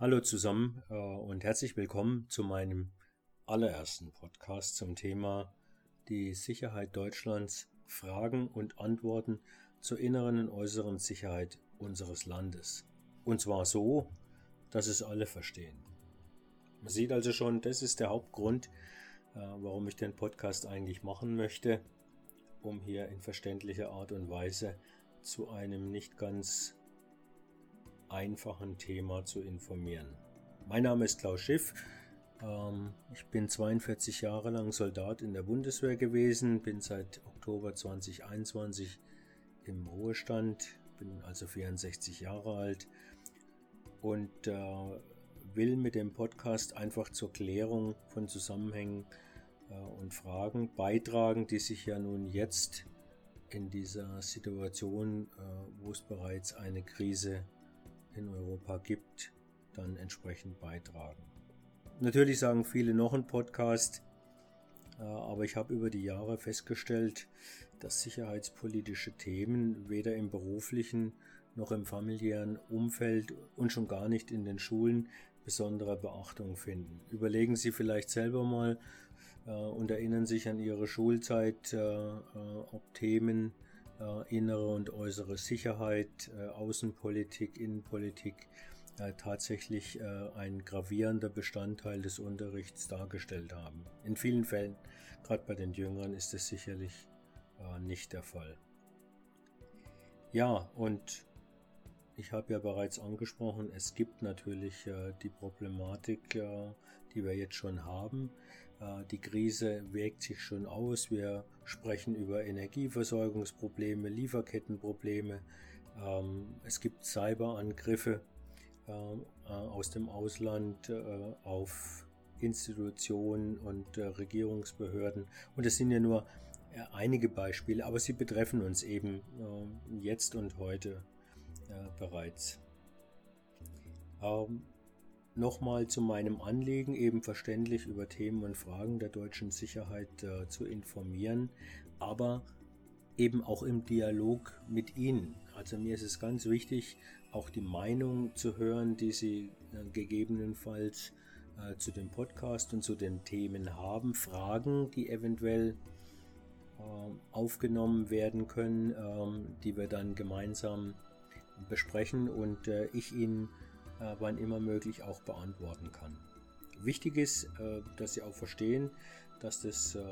Hallo zusammen äh, und herzlich willkommen zu meinem allerersten Podcast zum Thema die Sicherheit Deutschlands, Fragen und Antworten zur inneren und äußeren Sicherheit unseres Landes. Und zwar so, dass es alle verstehen. Man sieht also schon, das ist der Hauptgrund, äh, warum ich den Podcast eigentlich machen möchte, um hier in verständlicher Art und Weise zu einem nicht ganz einfachen Thema zu informieren. Mein Name ist Klaus Schiff. Ähm, ich bin 42 Jahre lang Soldat in der Bundeswehr gewesen, bin seit Oktober 2021 im Ruhestand, bin also 64 Jahre alt und äh, will mit dem Podcast einfach zur Klärung von Zusammenhängen äh, und Fragen beitragen, die sich ja nun jetzt in dieser Situation, äh, wo es bereits eine Krise in Europa gibt, dann entsprechend beitragen. Natürlich sagen viele noch ein Podcast, äh, aber ich habe über die Jahre festgestellt, dass sicherheitspolitische Themen weder im beruflichen noch im familiären Umfeld und schon gar nicht in den Schulen besondere Beachtung finden. Überlegen Sie vielleicht selber mal äh, und erinnern sich an Ihre Schulzeit, äh, ob Themen äh, innere und äußere Sicherheit, äh, Außenpolitik, Innenpolitik äh, tatsächlich ein gravierender Bestandteil des Unterrichts dargestellt haben. In vielen Fällen, gerade bei den Jüngeren, ist es sicherlich nicht der Fall. Ja, und ich habe ja bereits angesprochen, es gibt natürlich äh, die Problematik, äh, die wir jetzt schon haben. Äh, die Krise wirkt sich schon aus. Wir sprechen über Energieversorgungsprobleme, Lieferkettenprobleme. Ähm, es gibt Cyberangriffe äh, äh, aus dem Ausland auf Institutionen und Regierungsbehörden. Und es sind ja nur einige Beispiele, aber sie betreffen uns eben jetzt und heute bereits. Ähm, Nochmal zu meinem Anliegen, eben verständlich über Themen und Fragen der deutschen Sicherheit äh, zu informieren, aber eben auch im Dialog mit Ihnen. Also mir ist es ganz wichtig, auch die Meinung zu hören, die Sie äh, gegebenenfalls äh, zu dem Podcast und zu den Themen haben, Fragen, die eventuell äh, aufgenommen werden können, ähm, die wir dann gemeinsam besprechen und äh, ich Ihnen äh, wann immer möglich auch beantworten kann. Wichtig ist, äh, dass Sie auch verstehen, dass das äh,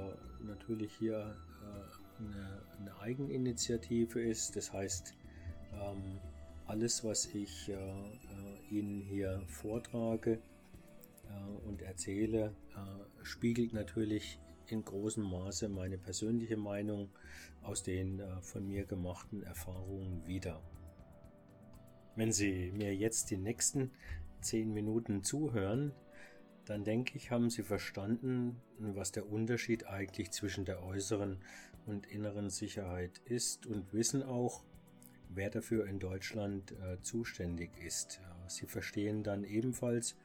natürlich hier äh, eine, eine, Eigeninitiative ist. Das heißt, ähm, alles, was ich äh, Ihnen hier vortrage und erzähle, spiegelt natürlich in großem Maße meine persönliche Meinung aus den von mir gemachten Erfahrungen wider. Wenn Sie mir jetzt die nächsten zehn Minuten zuhören, dann denke ich, haben Sie verstanden, was der Unterschied eigentlich zwischen der äußeren und inneren Sicherheit ist und wissen auch, wer dafür in Deutschland äh, zuständig ist. Sie verstehen dann ebenfalls,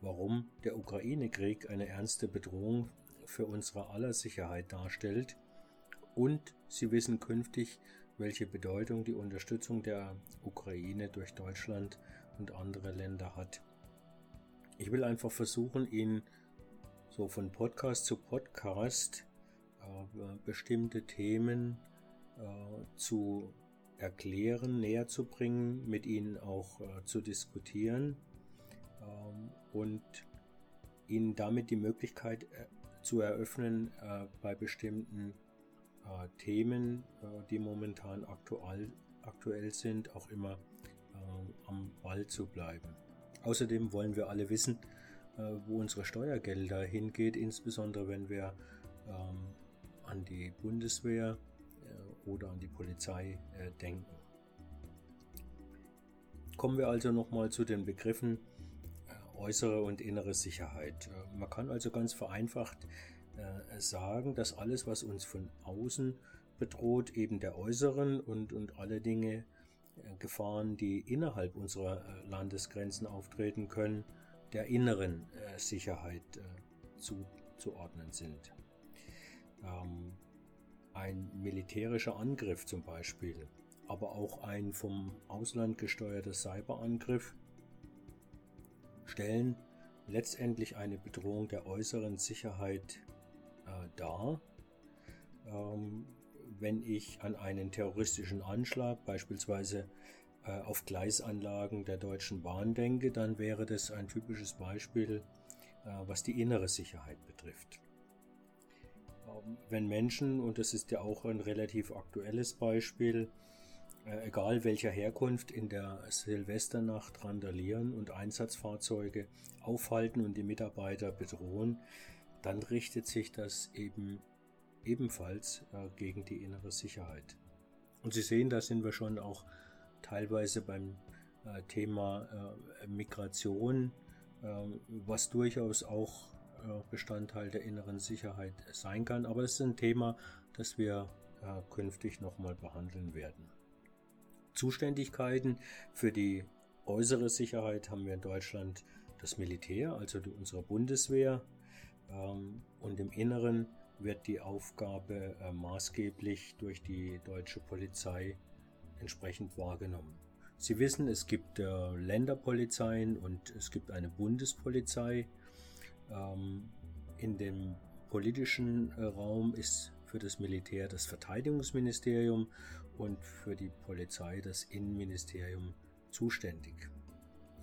warum der Ukraine-Krieg eine ernste Bedrohung für unsere aller Sicherheit darstellt und Sie wissen künftig, welche Bedeutung die Unterstützung der Ukraine durch Deutschland und andere Länder hat. Ich will einfach versuchen, Ihnen so von Podcast zu Podcast äh, bestimmte Themen äh, zu erklären, näher zu bringen, mit Ihnen auch äh, zu diskutieren ähm, und Ihnen damit die Möglichkeit äh, zu eröffnen, äh, bei bestimmten äh, Themen, äh, die momentan aktuell, aktuell sind, auch immer äh, am Ball zu bleiben. Außerdem wollen wir alle wissen, äh, wo unsere Steuergelder hingeht, insbesondere wenn wir ähm, an die Bundeswehr äh, oder an die Polizei denken. Kommen wir also nochmal zu den Begriffen äußere und innere Sicherheit. Man kann also ganz vereinfacht äh, sagen, dass alles, was uns von außen bedroht, eben der äußeren und, und alle Dinge, äh, Gefahren, die innerhalb unserer äh, Landesgrenzen auftreten können, der inneren äh, Sicherheit zuzuordnen sind. Ähm, ein militärischer Angriff zum Beispiel, aber auch ein vom Ausland gesteuerter Cyberangriff stellen letztendlich eine Bedrohung der äußeren Sicherheit äh, dar. Ähm, wenn ich an einen terroristischen Anschlag, beispielsweise äh, auf Gleisanlagen der Deutschen Bahn denke, dann wäre das ein typisches Beispiel, äh, was die innere Sicherheit betrifft. Ähm, wenn Menschen, und das ist ja auch ein relativ aktuelles Beispiel, äh, egal welcher Herkunft, in der Silvesternacht randalieren und Einsatzfahrzeuge aufhalten und die Mitarbeiter bedrohen, dann richtet sich das eben ebenfalls äh, gegen die innere Sicherheit. Und Sie sehen, da sind wir schon auch teilweise beim äh, Thema Migration, was durchaus auch Bestandteil der inneren Sicherheit sein kann. Aber es ist ein Thema, das wir künftig nochmal behandeln werden. Zuständigkeiten für die äußere Sicherheit haben wir in Deutschland das Militär, also unsere Bundeswehr. Ähm, und im Inneren wird die Aufgabe äh, maßgeblich durch die deutsche Polizei entsprechend wahrgenommen. Sie wissen, es gibt äh, Länderpolizeien und es gibt eine Bundespolizei. Ähm, in dem politischen äh, Raum ist für das Militär das Verteidigungsministerium und für die Polizei das Innenministerium zuständig.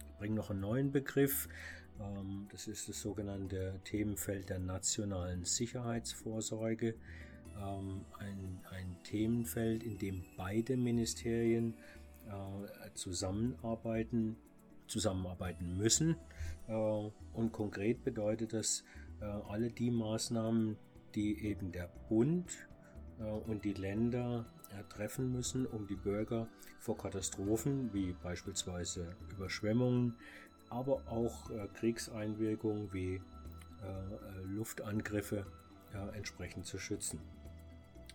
Ich bringe noch einen neuen Begriff. Ähm, das ist das sogenannte Themenfeld der nationalen Sicherheitsvorsorge. Ähm, ein, ein Themenfeld, in dem beide Ministerien äh, zusammenarbeiten, zusammenarbeiten müssen. Äh, und konkret bedeutet das, äh, alle die Maßnahmen, die eben der Bund und die Länder treffen müssen, um die Bürger vor Katastrophen wie beispielsweise Überschwemmungen, aber auch äh, Kriegseinwirkungen wie äh, Luftangriffe entsprechend zu schützen.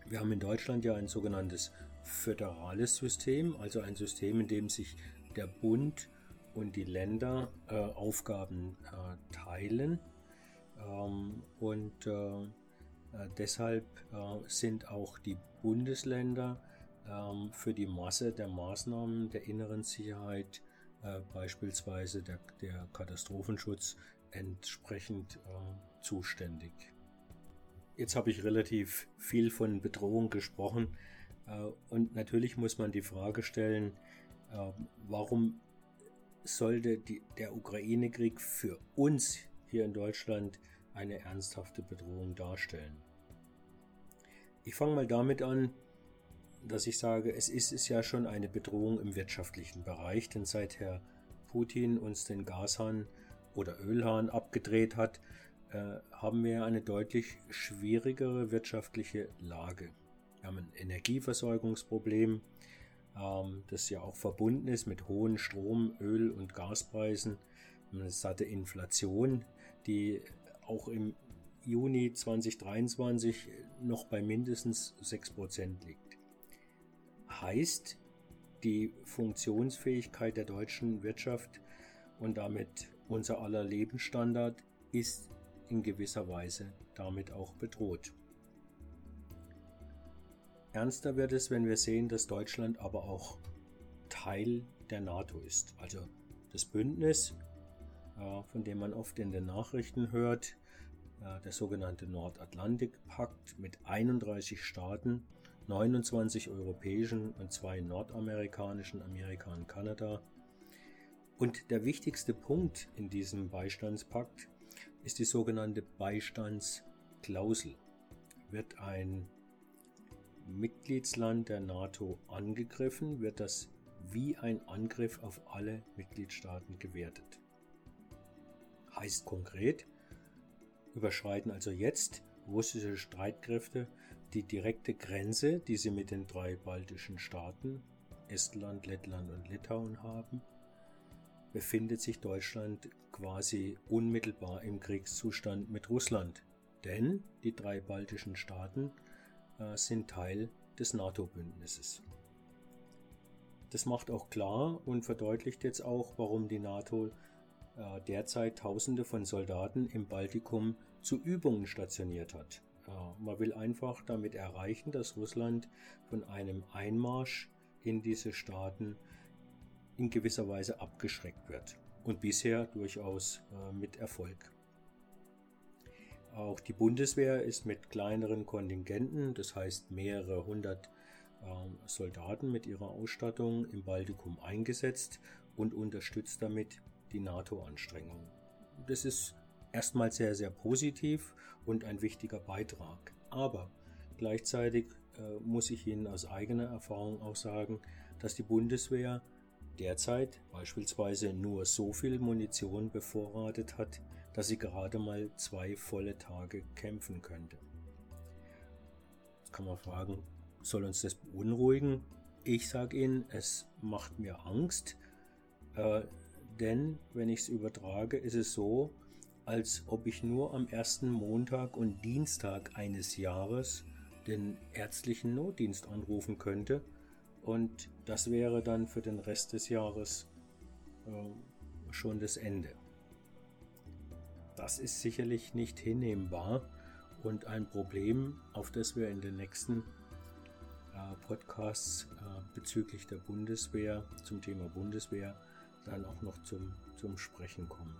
Wir haben in Deutschland ja ein sogenanntes föderales System, also ein System, in dem sich der Bund und die Länder äh, Aufgaben äh, teilen. Ähm, und äh, äh, deshalb äh, sind auch die Bundesländer ähm, für die Masse der Maßnahmen der inneren Sicherheit, äh, beispielsweise der, der Katastrophenschutz, entsprechend zuständig. Jetzt habe ich relativ viel von Bedrohung gesprochen und natürlich muss man die Frage stellen, warum sollte die, der Ukraine-Krieg für uns hier in Deutschland eine ernsthafte Bedrohung darstellen. Ich fange mal damit an, dass ich sage, es ist es ja schon eine Bedrohung im wirtschaftlichen Bereich, denn seit Herr Putin uns den Gashahn oder Ölhahn abgedreht hat, äh, haben wir eine deutlich schwierigere wirtschaftliche Lage. Wir haben ein Energieversorgungsproblem, ähm, das ja auch verbunden ist mit hohen Strom-, Öl- und Gaspreisen. Eine satte Inflation, die auch im Juni 2023 noch bei mindestens 6% liegt. Heißt, die Funktionsfähigkeit der deutschen Wirtschaft und damit unser aller Lebensstandard ist in gewisser Weise damit auch bedroht. Ernster wird es, wenn wir sehen, dass Deutschland aber auch Teil der NATO ist, also das Bündnis, äh, von dem man oft in den Nachrichten hört, der sogenannte Nordatlantikpakt mit 31 Staaten, 29 europäischen und zwei nordamerikanischen, Amerika und Kanada. Und der wichtigste Punkt in diesem Beistandspakt ist die sogenannte Beistandsklausel. Wird ein Mitgliedsland der NATO angegriffen, wird das wie ein Angriff auf alle Mitgliedstaaten gewertet. Heißt konkret, überschreiten also jetzt russische Streitkräfte die direkte Grenze, die sie mit den drei baltischen Staaten Estland, Lettland und Litauen haben, befindet sich Deutschland quasi unmittelbar im Kriegszustand mit Russland, denn die drei baltischen Staaten äh, sind Teil des NATO-Bündnisses. Das macht auch klar und verdeutlicht jetzt auch, warum die NATO äh, derzeit Tausende von Soldaten im Baltikum zu Übungen stationiert hat. Man will einfach damit erreichen, dass Russland von einem Einmarsch in diese Staaten in gewisser Weise abgeschreckt wird. und bisher durchaus äh, mit Erfolg. Auch die Bundeswehr ist mit kleineren Kontingenten, das heißt mehrere hundert ähm, Soldaten mit ihrer Ausstattung im Baltikum eingesetzt und unterstützt damit die NATO-Anstrengungen. Das ist erstmal sehr, sehr positiv und ein wichtiger Beitrag. Aber gleichzeitig äh, muss ich Ihnen aus eigener Erfahrung auch sagen, dass die Bundeswehr derzeit beispielsweise nur so viel Munition bevorratet hat, dass sie gerade mal zwei volle Tage kämpfen könnte. Jetzt kann man fragen, soll uns das beunruhigen? Ich sage Ihnen, es macht mir Angst, äh, denn wenn ich es übertrage, ist es so, als ob ich nur am ersten Montag und Dienstag eines Jahres den ärztlichen Notdienst anrufen könnte und das wäre dann für den Rest des Jahres äh, schon das Ende. Das ist sicherlich nicht hinnehmbar und ein Problem, auf das wir in den nächsten äh, Podcasts äh, bezüglich der Bundeswehr zum Thema Bundeswehr dann auch noch zum, zum Sprechen kommen.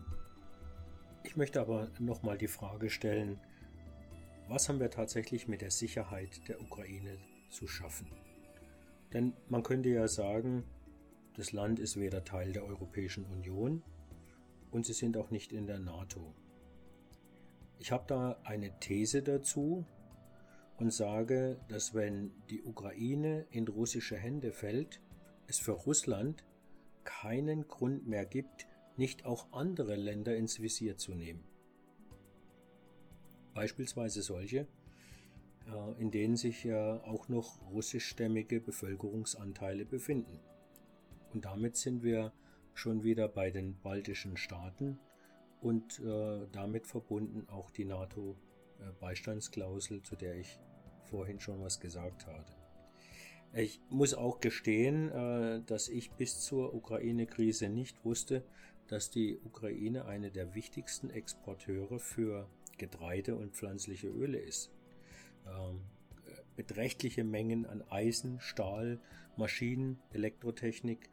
Ich möchte aber nochmal die Frage stellen, was haben wir tatsächlich mit der Sicherheit der Ukraine zu schaffen? Denn man könnte ja sagen, das Land ist weder Teil der Europäischen Union und sie sind auch nicht in der NATO. Ich habe da eine These dazu und sage, dass wenn die Ukraine in russische Hände fällt, es für Russland keinen Grund mehr gibt, nicht auch andere Länder ins Visier zu nehmen. Beispielsweise solche, äh, in denen sich ja auch noch russischstämmige Bevölkerungsanteile befinden. Und damit sind wir schon wieder bei den baltischen Staaten und äh, damit verbunden auch die NATO-Beistandsklausel, zu der ich vorhin schon was gesagt hatte. Ich muss auch gestehen, äh, dass ich bis zur Ukraine-Krise nicht wusste, dass die Ukraine eine der wichtigsten Exporteure für Getreide und pflanzliche Öle ist. Ähm, beträchtliche Mengen an Eisen, Stahl, Maschinen, Elektrotechnik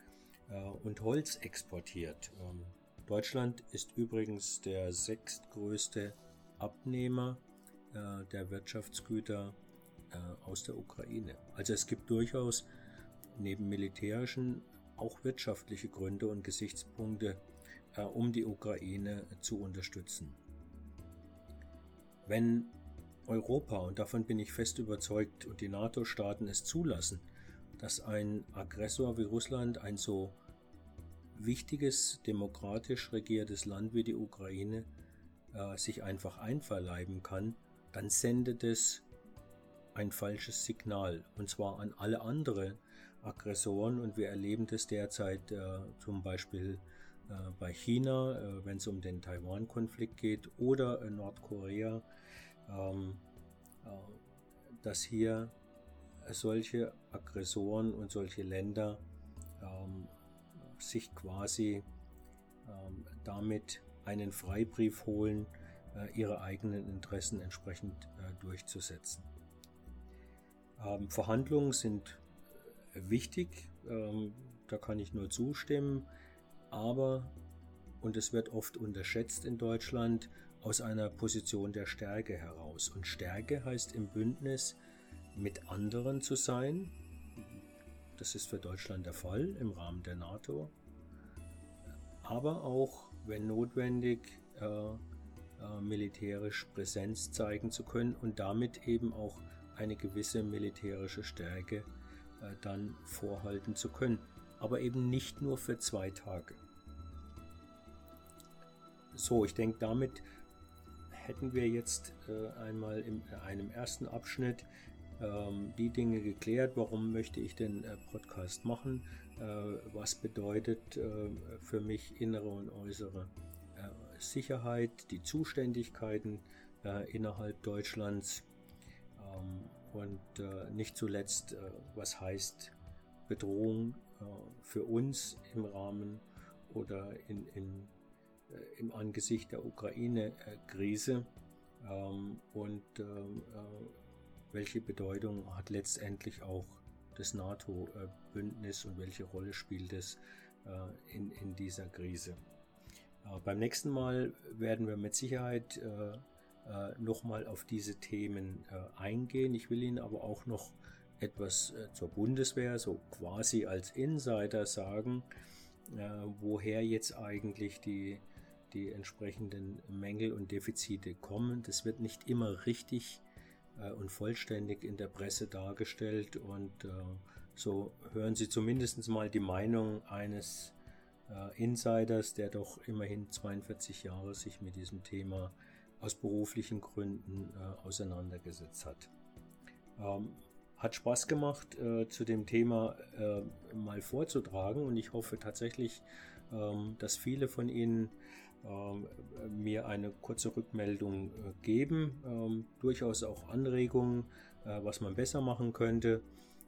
äh, und Holz exportiert. Ähm, Deutschland ist übrigens der sechstgrößte Abnehmer äh, der Wirtschaftsgüter äh, aus der Ukraine. Also es gibt durchaus neben militärischen auch wirtschaftliche Gründe und Gesichtspunkte, um die Ukraine zu unterstützen. Wenn Europa, und davon bin ich fest überzeugt, und die NATO-Staaten es zulassen, dass ein Aggressor wie Russland ein so wichtiges, demokratisch regiertes Land wie die Ukraine äh, sich einfach einverleiben kann, dann sendet es ein falsches Signal, und zwar an alle anderen Aggressoren. Und wir erleben das derzeit äh, zum Beispiel äh, bei China, äh, wenn es um den Taiwan-Konflikt geht, oder in Nordkorea, ähm, äh, dass hier solche Aggressoren und solche Länder ähm, sich quasi ähm, damit einen Freibrief holen, äh, ihre eigenen Interessen entsprechend äh, durchzusetzen. Verhandlungen sind äh, wichtig, da kann ich nur zustimmen, aber, und es wird oft unterschätzt in Deutschland, aus einer Position der Stärke heraus. Und Stärke heißt im Bündnis mit anderen zu sein. Das ist für Deutschland der Fall im Rahmen der NATO. Aber auch, wenn notwendig, äh, äh, militärisch Präsenz zeigen zu können und damit eben auch eine gewisse militärische Stärke äh, dann vorhalten zu können. Aber eben nicht nur für zwei Tage. So, ich denke, damit hätten wir jetzt äh, einmal in einem ersten Abschnitt ähm, die Dinge geklärt. Warum möchte ich den äh, Podcast machen? Äh, was bedeutet äh, für mich innere und äußere äh, Sicherheit, die Zuständigkeiten äh, innerhalb Deutschlands? Ähm, und äh, nicht zuletzt, äh, was heißt Bedrohung äh, für uns im Rahmen oder in, in, im Angesicht der Ukraine-Krise ähm, und ähm, welche Bedeutung hat letztendlich auch das NATO-Bündnis und welche Rolle spielt es in, in dieser Krise. beim nächsten Mal werden wir mit Sicherheit nochmal auf diese Themen eingehen. Ich will Ihnen aber auch noch etwas zur Bundeswehr, so quasi als Insider sagen, woher jetzt eigentlich die, die entsprechenden Mängel und Defizite kommen. Das wird nicht immer richtig äh, und vollständig in der Presse dargestellt und äh, so hören Sie zumindest mal die Meinung eines äh, Insiders, der doch immerhin 42 Jahre sich mit diesem Thema aus beruflichen Gründen äh, auseinandergesetzt hat. Ähm, hat Spaß gemacht, äh, zu dem Thema äh, mal vorzutragen und ich hoffe tatsächlich, ähm, dass viele von Ihnen mir eine kurze Rückmeldung äh, geben, ähm, durchaus auch Anregungen, äh, was man besser machen könnte,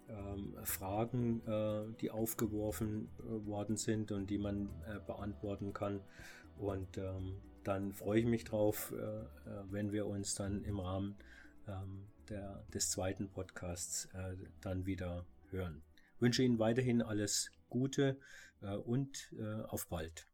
ähm, Fragen, äh, die aufgeworfen worden sind und die man beantworten kann. Und dann freue ich mich drauf, wenn wir uns dann im Rahmen der, des zweiten Podcasts dann wieder hören. Ich wünsche Ihnen weiterhin alles Gute und auf bald.